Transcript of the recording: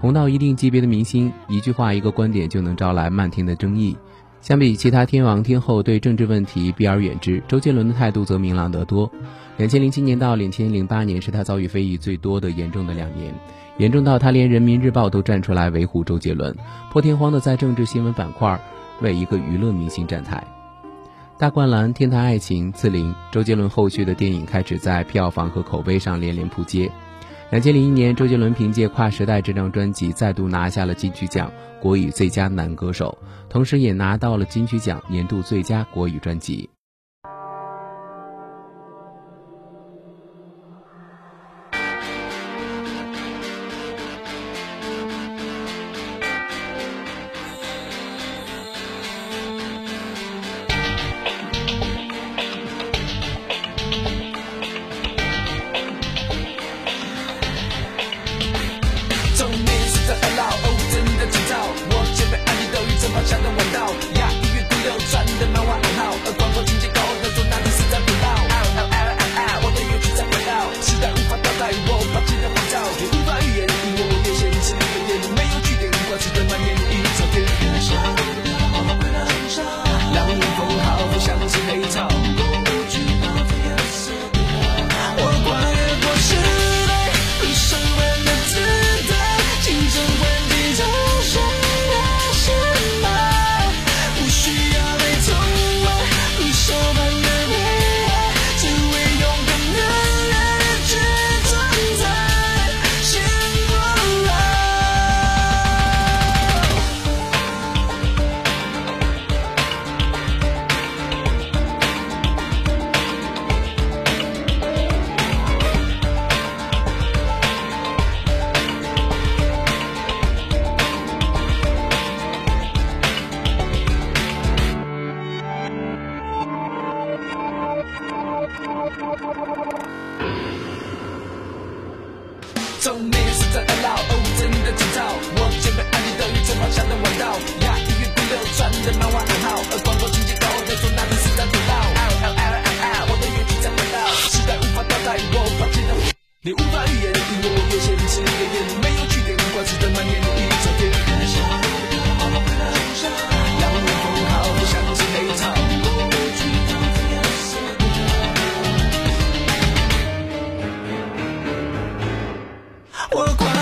红到一定级别的明星，一句话、一个观点就能招来漫天的争议。相比其他天王天后对政治问题避而远之，周杰伦的态度则明朗得多。两千零七年到两千零八年是他遭遇非议最多的严重的两年，严重到他连人民日报都站出来维护周杰伦，破天荒的在政治新闻板块为一个娱乐明星站台。大灌篮、天台爱情、刺陵，周杰伦后续的电影开始在票房和口碑上连连扑街。两千零一年，周杰伦凭借《跨时代》这张专辑再度拿下了金曲奖国语最佳男歌手，同时也拿到了金曲奖年度最佳国语专辑。中年是在二老，哦，真的紧张。我前辈案例都与正方向的弯道，压抑与孤流传的漫画暗号，而广播情节高的做那里是在频道。嗷嗷嗷嗷嗷，我的乐曲在回绕，时代无法倒带我放弃了，你无法预言，因为我越限制越严，没有，我管